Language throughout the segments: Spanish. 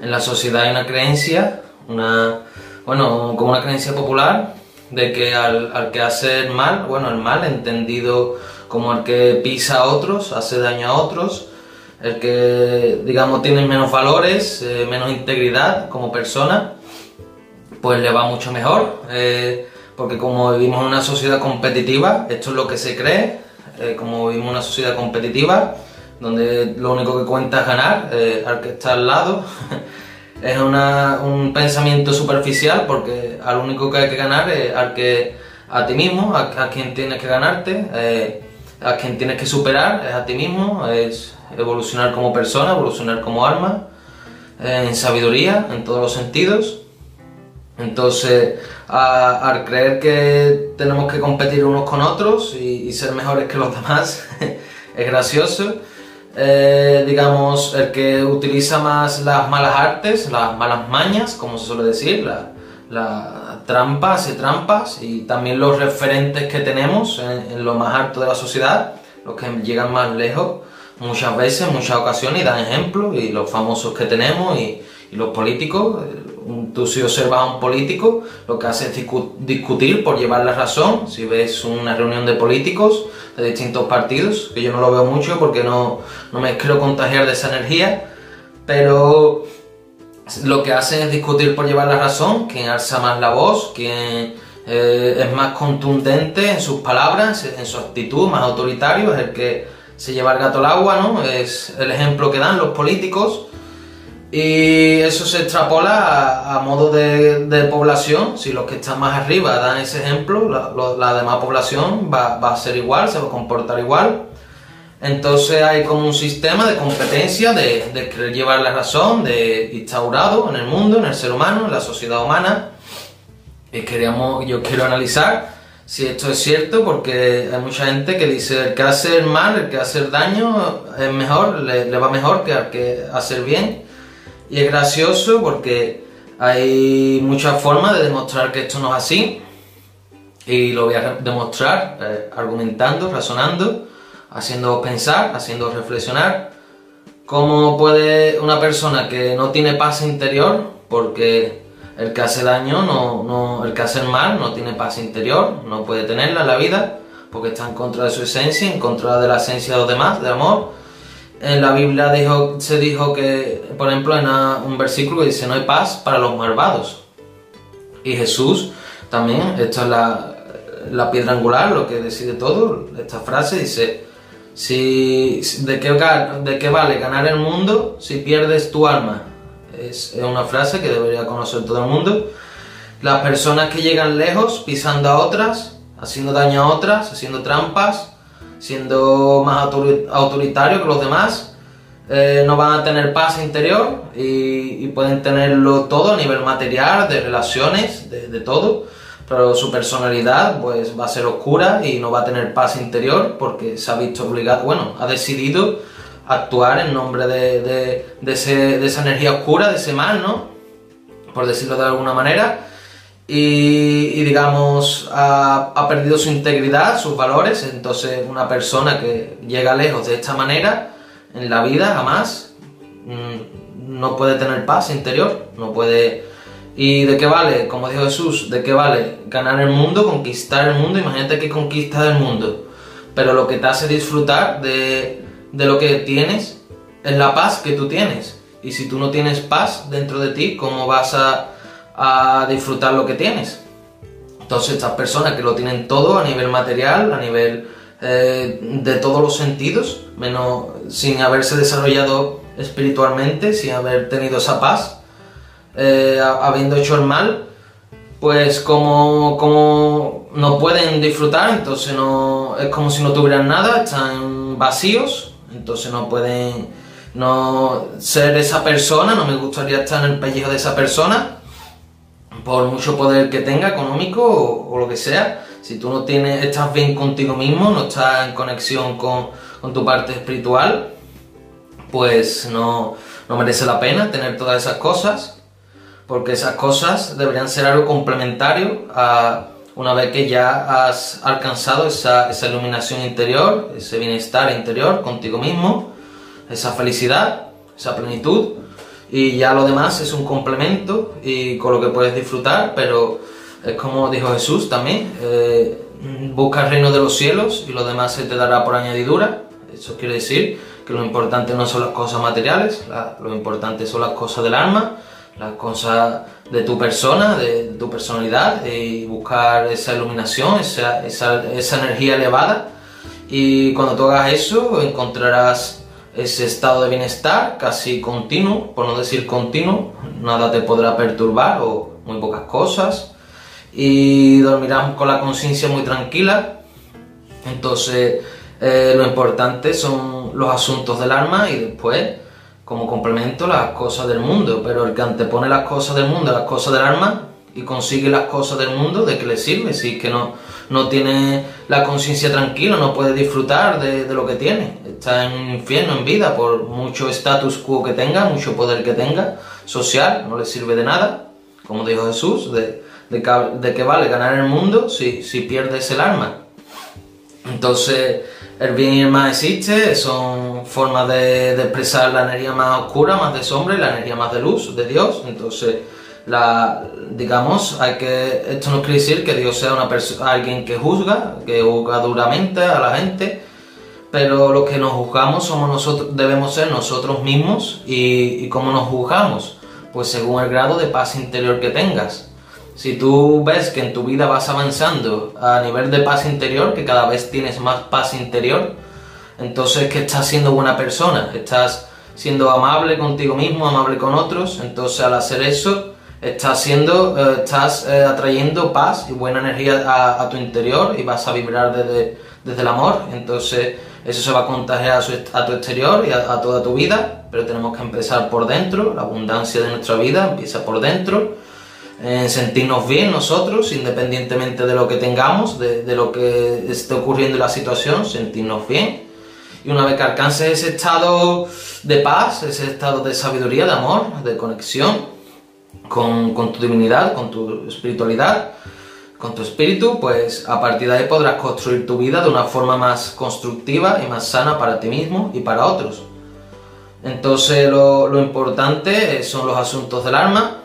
en la sociedad hay una creencia, una, bueno, como una creencia popular, de que al, que hace el mal, bueno, el mal entendido como el que pisa a otros, hace daño a otros, el que, digamos, tiene menos valores, eh, menos integridad como persona, pues le va mucho mejor, eh, porque como vivimos en una sociedad competitiva, esto es lo que se cree, eh, como vivimos en una sociedad competitiva, donde lo único que cuenta es ganar al que está al lado, es un pensamiento superficial porque al único que hay que ganar es al que a ti mismo, a, quien tienes que ganarte, eh, a quien tienes que superar, es a ti mismo, es evolucionar como persona, evolucionar como alma, eh, en sabiduría, en todos los sentidos. Entonces, al creer que tenemos que competir unos con otros y ser mejores que los demás, es gracioso. Eh, digamos, el que utiliza más las malas artes, las malas mañas, como se suele decir, las trampas y trampas, y también los referentes que tenemos en, lo más alto de la sociedad, los que llegan más lejos, muchas veces, en muchas ocasiones, y dan ejemplos, y los famosos que tenemos, y, y los políticos, tú si observas a un político, lo que hace es discutir por llevar la razón. Si ves una reunión de políticos de distintos partidos, que yo no lo veo mucho porque no, no me quiero contagiar de esa energía, pero lo que hacen es discutir por llevar la razón, quién alza más la voz, quién eh, es más contundente en sus palabras, en su actitud, más autoritario, es el que se lleva el gato al agua, ¿no? Es el ejemplo que dan los políticos y eso se extrapola a, modo de, población. Si los que están más arriba dan ese ejemplo, la, demás población va, a ser igual, se va a comportar igual. Entonces hay como un sistema de competencia, de, de querer llevar la razón, de instaurado en el mundo, en el ser humano, en la sociedad humana. Y queríamos, yo quiero analizar si esto es cierto, porque hay mucha gente que dice el que hace mal, el que hace daño es mejor, le, le va mejor que al que hace el bien. Y es gracioso porque hay muchas formas de demostrar que esto no es así. Y lo voy a demostrar eh, argumentando, razonando, haciendo pensar, haciendo reflexionar. ¿Cómo puede una persona que no tiene paz interior, porque el que hace daño, no, el que hace el mal no tiene paz interior, no puede tenerla en la vida, porque está en contra de su esencia, en contra de la esencia de los demás, de amor, en la Biblia se dijo que, por ejemplo, en un versículo que dice, no hay paz para los malvados. Y Jesús también, esto es la, piedra angular, lo que decide todo, esta frase dice, si, ¿de, qué, ¿de qué vale ganar el mundo si pierdes tu alma? Es una frase que debería conocer todo el mundo. Las personas que llegan lejos pisando a otras, haciendo daño a otras, haciendo trampas, siendo más autoritario que los demás, eh, no van a tener paz interior y, pueden tenerlo todo a nivel material, de relaciones, de, todo, pero su personalidad pues va a ser oscura y no va a tener paz interior porque se ha visto obligado, bueno, ha decidido actuar en nombre de, de esa energía oscura, de ese mal, ¿no? Por decirlo de alguna manera y, digamos ha, perdido su integridad, sus valores, entonces una persona que llega lejos de esta manera en la vida jamás mm, no puede tener paz interior, no puede... ¿Y de qué vale? Como dijo Jesús, ¿de qué vale ganar el mundo, conquistar el mundo? Imagínate que conquistas el mundo, pero lo que te hace disfrutar de, de lo que tienes es la paz que tú tienes. Y si tú no tienes paz dentro de ti, ¿cómo vas a a disfrutar lo que tienes. Entonces estas personas que lo tienen todo a nivel material, a nivel eh, de todos los sentidos, menos sin haberse desarrollado espiritualmente, sin haber tenido esa paz, eh, habiendo hecho el mal, pues como, como no pueden disfrutar, entonces no es como si no tuvieran nada, están vacíos, entonces no pueden no ser esa persona, no me gustaría estar en el pellejo de esa persona, por mucho poder que tenga, económico o, lo que sea, si tú no tienes, estás bien contigo mismo, no estás en conexión con, tu parte espiritual, pues no, merece la pena tener todas esas cosas, porque esas cosas deberían ser algo complementario a una vez que ya has alcanzado esa, esa iluminación interior, ese bienestar interior contigo mismo, esa felicidad, esa plenitud y ya lo demás es un complemento y con lo que puedes disfrutar, pero es como dijo Jesús también, eh, busca el reino de los cielos y lo demás se te dará por añadidura. Eso quiere decir que lo importante no son las cosas materiales, lo importante son las cosas del alma, las cosas de tu persona, de, tu personalidad y buscar esa iluminación, esa, esa, esa energía elevada. Y cuando tú hagas eso encontrarás ese estado de bienestar casi continuo, por no decir continuo, nada te podrá perturbar o muy pocas cosas y dormirás con la conciencia muy tranquila. Entonces, eh, lo importante son los asuntos del alma y después, como complemento, las cosas del mundo. Pero el que antepone las cosas del mundo a las cosas del alma y consigue las cosas del mundo, ¿de qué le sirve? Si es que no, no tiene la conciencia tranquila, no puede disfrutar de, de, lo que tiene. Está en infierno, en vida, por mucho status quo que tenga, mucho poder que tenga, social, no le sirve de nada, como dijo Jesús, de, de, qué vale ganar el mundo si, si pierdes el alma. Entonces, el bien y el mal existe, son formas de, de, expresar la energía más oscura, más de sombra y la energía más de luz, de Dios. Entonces, la, digamos, hay que, esto no quiere decir que Dios sea una persona, alguien que juzga, que juzga duramente a la gente, pero lo que nos juzgamos somos nosotros, debemos ser nosotros mismos y, y cómo nos juzgamos, pues según el grado de paz interior que tengas. Si tú ves que en tu vida vas avanzando a nivel de paz interior, que cada vez tienes más paz interior, entonces que estás siendo buena persona, estás siendo amable contigo mismo, amable con otros, entonces al hacer eso estás siendo, eh, estás eh, atrayendo paz y buena energía a, tu interior y vas a vibrar desde, desde, el amor, entonces eso se va a contagiar a, tu exterior y a, toda tu vida, pero tenemos que empezar por dentro, la abundancia de nuestra vida empieza por dentro sentirnos bien nosotros, independientemente de lo que tengamos, de, lo que esté ocurriendo en la situación, sentirnos bien. Y una vez que alcances ese estado de paz, ese estado de sabiduría, de amor, de conexión con, tu divinidad, con tu espiritualidad, con tu espíritu, pues a partir de ahí podrás construir tu vida de una forma más constructiva y más sana para ti mismo y para otros. Entonces lo, importante son los asuntos del alma,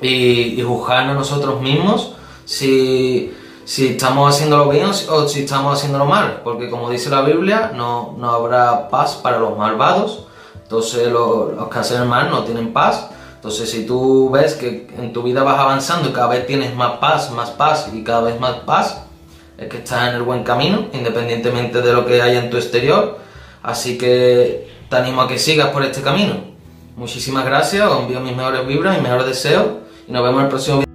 y, juzgarnos nosotros mismos si, si, estamos haciéndolo bien o si estamos haciéndolo mal, porque como dice la Biblia, no, no habrá paz para los malvados, entonces los que hacen el mal no tienen paz. Entonces, si tú ves que en tu vida vas avanzando y cada vez tienes más paz, más paz y cada vez más paz, es que estás en el buen camino, independientemente de lo que haya en tu exterior. Así que te animo a que sigas por este camino. Muchísimas gracias, os envío mis mejores vibras y mejores deseos y nos vemos en el próximo video.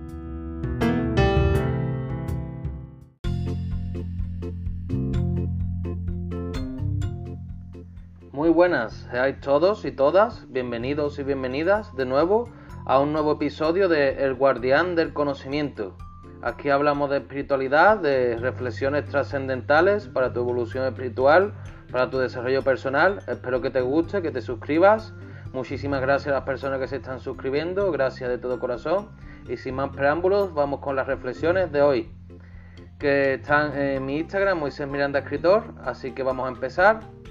Muy buenas, seáis todos y todas bienvenidos y bienvenidas de nuevo a un nuevo episodio de El Guardián del Conocimiento. Aquí hablamos de espiritualidad, de reflexiones trascendentales para tu evolución espiritual, para tu desarrollo personal. Espero que te guste, que te suscribas Muchísimas gracias a las personas que se están suscribiendo, gracias de todo corazón. Y sin más preámbulos, vamos con las reflexiones de hoy, que están en mi Instagram, Moisés Miranda Escritor, así que vamos a empezar.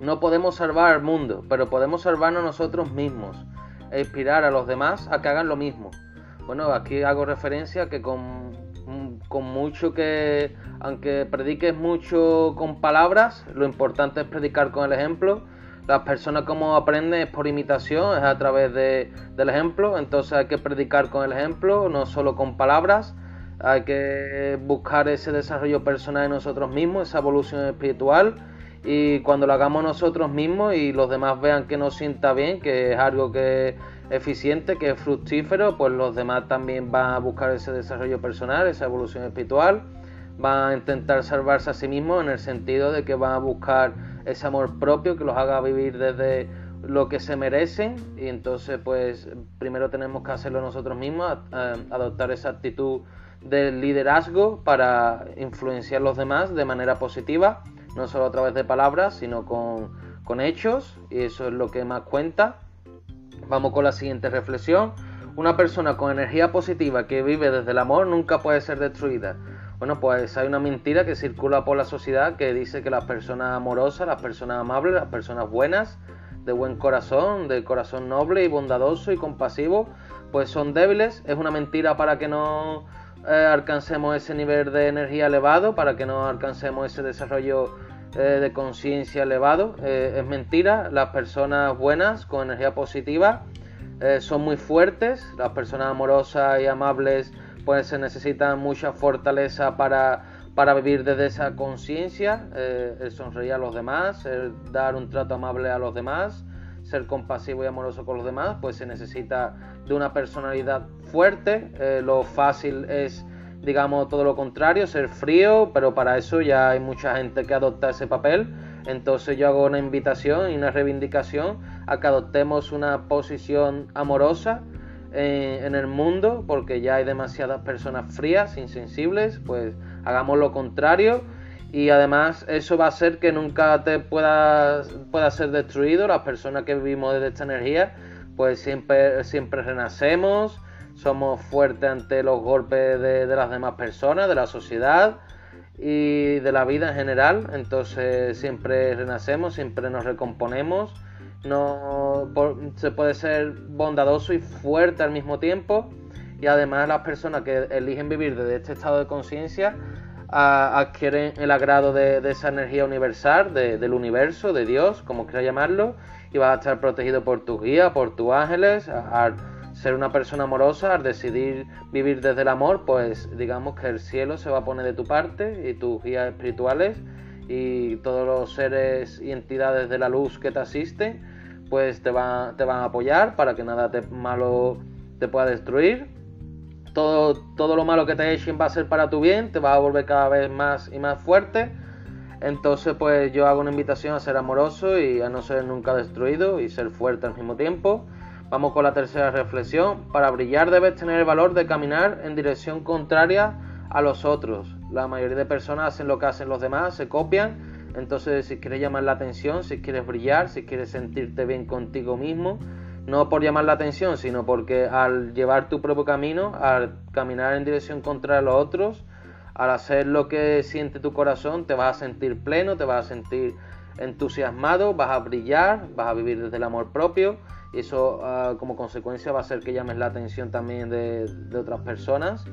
No podemos salvar al mundo, pero podemos salvarnos nosotros mismos e inspirar a los demás a que hagan lo mismo. Bueno, aquí hago referencia que con, con mucho que, aunque prediques mucho con palabras, lo importante es predicar con el ejemplo. Las personas como aprenden es por imitación, es a través de, del ejemplo, entonces hay que predicar con el ejemplo, no solo con palabras, hay que buscar ese desarrollo personal en nosotros mismos, esa evolución espiritual y cuando lo hagamos nosotros mismos y los demás vean que nos sienta bien, que es algo que es eficiente, que es fructífero, pues los demás también van a buscar ese desarrollo personal, esa evolución espiritual, van a intentar salvarse a sí mismos en el sentido de que van a buscar ese amor propio que los haga vivir desde lo que se merecen. Y entonces pues primero tenemos que hacerlo nosotros mismos, adoptar esa actitud de liderazgo para influenciar a los demás de manera positiva, no solo a través de palabras, sino con, con hechos y eso es lo que más cuenta. Vamos con la siguiente reflexión. Una persona con energía positiva que vive desde el amor nunca puede ser destruida bueno, pues hay una mentira que circula por la sociedad que dice que las personas amorosas, las personas amables, las personas buenas, de buen corazón, de corazón noble y bondadoso y compasivo, pues son débiles. Es una mentira para que no eh, alcancemos ese nivel de energía elevado, para que no alcancemos ese desarrollo eh, de conciencia elevado. Eh, es mentira. Las personas buenas con energía positiva son muy fuertes. Las personas amorosas y amables pues se necesitan mucha fortaleza para, para vivir desde esa conciencia, el sonreír a los demás, dar un trato amable a los demás, ser compasivo y amoroso con los demás, pues se necesita de una personalidad fuerte. Eh, lo fácil es, digamos, todo lo contrario, ser frío, pero para eso ya hay mucha gente que adopta ese papel. Entonces yo hago una invitación y una reivindicación a que adoptemos una posición amorosa en, en el mundo, porque ya hay demasiadas personas frías, insensibles, pues hagamos lo contrario y además eso va a hacer que nunca te pueda, pueda ser destruido. Las personas que vivimos desde esta energía, pues siempre, siempre renacemos, somos fuertes ante los golpes de, las demás personas, de la sociedad y de la vida en general. Entonces siempre renacemos, siempre nos recomponemos. No, se puede ser bondadoso y fuerte al mismo tiempo. Y además las personas que eligen vivir desde este estado de conciencia adquieren el agrado de, esa energía universal, del universo, de Dios, como quieras llamarlo, y vas a estar protegido por tu guía, por tus ángeles, al ser una persona amorosa, al decidir vivir desde el amor, pues digamos que el cielo se va a poner de tu parte y tus guías espirituales y todos los seres y entidades de la luz que te asisten, pues te, van, te a apoyar para que nada malo te pueda destruir todo, lo malo que te echen va a ser para tu bien, te va a volver cada vez más y más fuerte. Entonces, pues yo hago una invitación a ser amoroso y a no ser nunca destruido y ser fuerte al mismo tiempo. Vamos con la tercera reflexión. Para brillar debes tener el valor de caminar en dirección contraria a los otros. La mayoría de personas hacen lo que hacen los demás, se copian. Entonces, si quieres llamar la atención, si quieres brillar, si quieres sentirte bien contigo mismo, no por llamar la atención, sino porque al llevar tu propio camino, al caminar en dirección contra los otros, al hacer lo que siente tu corazón, te vas a sentir pleno, te vas a sentir entusiasmado, vas a brillar, vas a vivir desde el amor propio eso ah, como consecuencia va a hacer que llames la atención también de, de otras personas.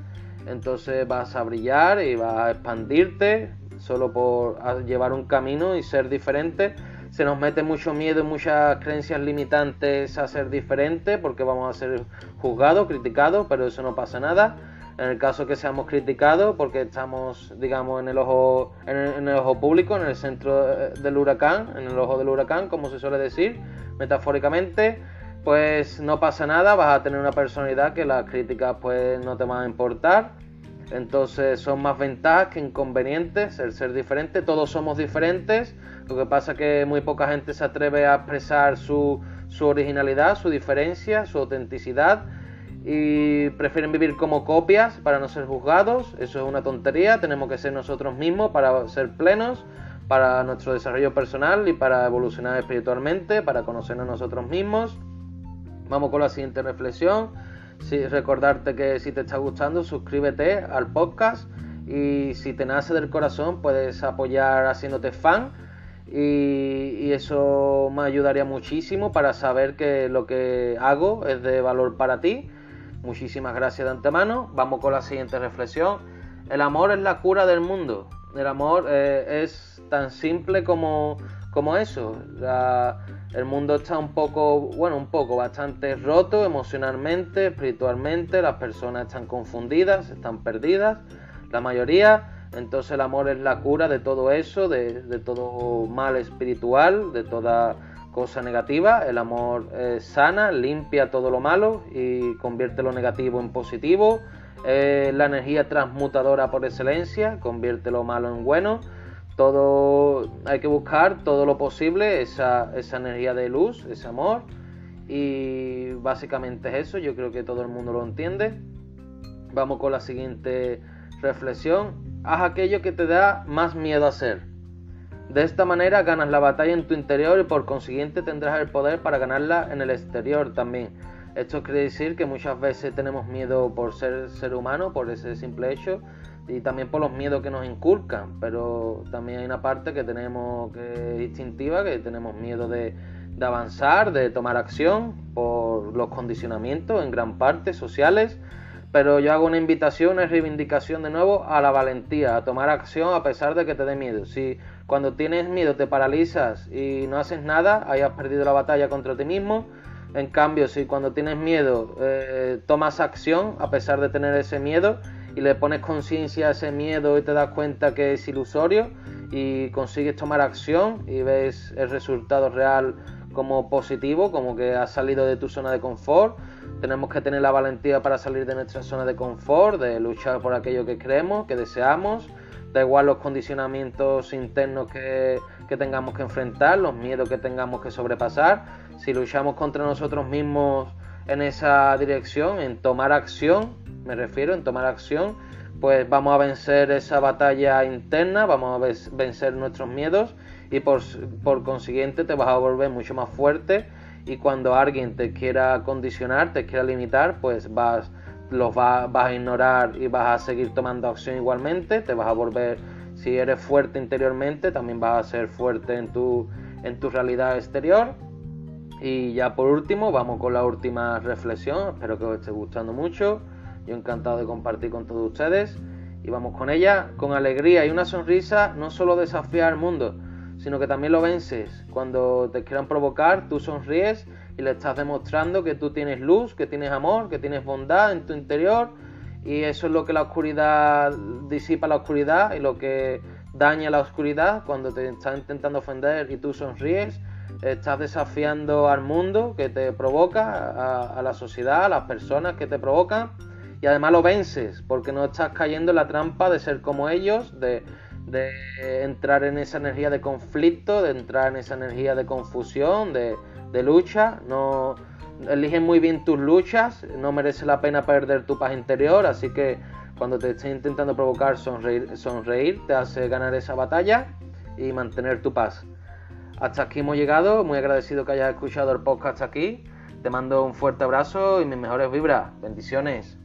Entonces vas a brillar y vas a expandirte solo por llevar un camino y ser diferente se nos mete mucho miedo y muchas creencias limitantes a ser diferente porque vamos a ser juzgados, criticados, pero eso no pasa nada. En el caso que seamos criticados porque estamos, digamos, en el ojo, en el, ojo público, en el centro eh, del huracán, en el ojo del huracán, como se suele decir, metafóricamente, pues no pasa nada, vas a tener una personalidad que las críticas pues no te van a importar entonces son más ventajas que inconvenientes el ser diferente. Todos somos diferentes. Lo que pasa es que muy poca gente se atreve a expresar su, originalidad, su diferencia, su autenticidad y prefieren vivir como copias para no ser juzgados. Eso es una tontería. Tenemos que ser nosotros mismos para ser plenos, para nuestro desarrollo personal y para evolucionar espiritualmente, para conocernos nosotros mismos. Vamos con la siguiente reflexión. Sí, recordarte que si te está gustando, suscríbete al podcast y si te nace del corazón, puedes apoyar haciéndote fan y, eso me ayudaría muchísimo para saber que lo que hago es de valor para ti. Muchísimas gracias de antemano. Vamos con la siguiente reflexión. El amor es la cura del mundo. El amor eh, es tan simple como como eso. el mundo está un poco, bueno, un poco, bastante roto emocionalmente, espiritualmente, las personas están confundidas, están perdidas, la mayoría. Entonces el amor es la cura de todo eso, de, todo mal espiritual, de toda cosa negativa. El amor sana, limpia todo lo malo y convierte lo negativo en positivo. la energía transmutadora por excelencia, convierte lo malo en bueno todo hay que buscar todo lo posible, esa, esa energía de luz, ese amor. Y básicamente es eso, yo creo que todo el mundo lo entiende. Vamos con la siguiente reflexión. Haz aquello que te da más miedo hacer. De esta manera ganas la batalla en tu interior y por consiguiente tendrás el poder para ganarla en el exterior también. Esto quiere decir que muchas veces tenemos miedo por ser ser humano, por ese simple hecho, y también por los miedos que nos inculcan, pero también hay una parte que tenemos que es instintiva, que tenemos miedo de, de avanzar, de tomar acción por los condicionamientos en gran parte sociales, pero yo hago una invitación, una reivindicación de nuevo a la valentía, a tomar acción a pesar de que te dé miedo. Si cuando tienes miedo te paralizas y no haces nada, ahí has perdido la batalla contra ti mismo. En cambio, si cuando tienes miedo eh, tomas acción a pesar de tener ese miedo y le pones conciencia a ese miedo y te das cuenta que es ilusorio y consigues tomar acción y ves el resultado real como positivo, como que has salido de tu zona de confort. Tenemos que tener la valentía para salir de nuestra zona de confort, de luchar por aquello que creemos, que deseamos. Da igual los condicionamientos internos que, tengamos que enfrentar, los miedos que tengamos que sobrepasar. Si luchamos contra nosotros mismos en esa dirección, en tomar acción, me refiero, en tomar acción, pues vamos a vencer esa batalla interna, vamos a vencer nuestros miedos y por, consiguiente te vas a volver mucho más fuerte y cuando alguien te quiera condicionar, te quiera limitar, pues vas, los vas a ignorar y vas a seguir tomando acción igualmente, te vas a volver, si eres fuerte interiormente, también vas a ser fuerte en tu, en tu realidad exterior. Y ya por último, vamos con la última reflexión, espero que os esté gustando mucho. Yo encantado de compartir con todos ustedes y vamos con ella con alegría y una sonrisa, no solo desafía al mundo, sino que también lo vences. Cuando te quieran provocar, tú sonríes y le estás demostrando que tú tienes luz, que tienes amor, que tienes bondad en tu interior. Y eso es lo que la oscuridad disipa la oscuridad y lo que daña la oscuridad. Cuando te están intentando ofender y tú sonríes estás desafiando al mundo que te provoca, a, a la sociedad, a las personas que te provocan. Y además lo vences porque no estás cayendo en la trampa de ser como ellos, de, entrar en esa energía de conflicto, de entrar en esa energía de confusión, de, lucha. No eligen muy bien tus luchas, no merece la pena perder tu paz interior, así que cuando te estés intentando provocar sonreír, sonreír te hace ganar esa batalla y mantener tu paz. Hasta aquí hemos llegado, muy agradecido que hayas escuchado el podcast aquí. Te mando un fuerte abrazo y mis mejores vibras. Bendiciones.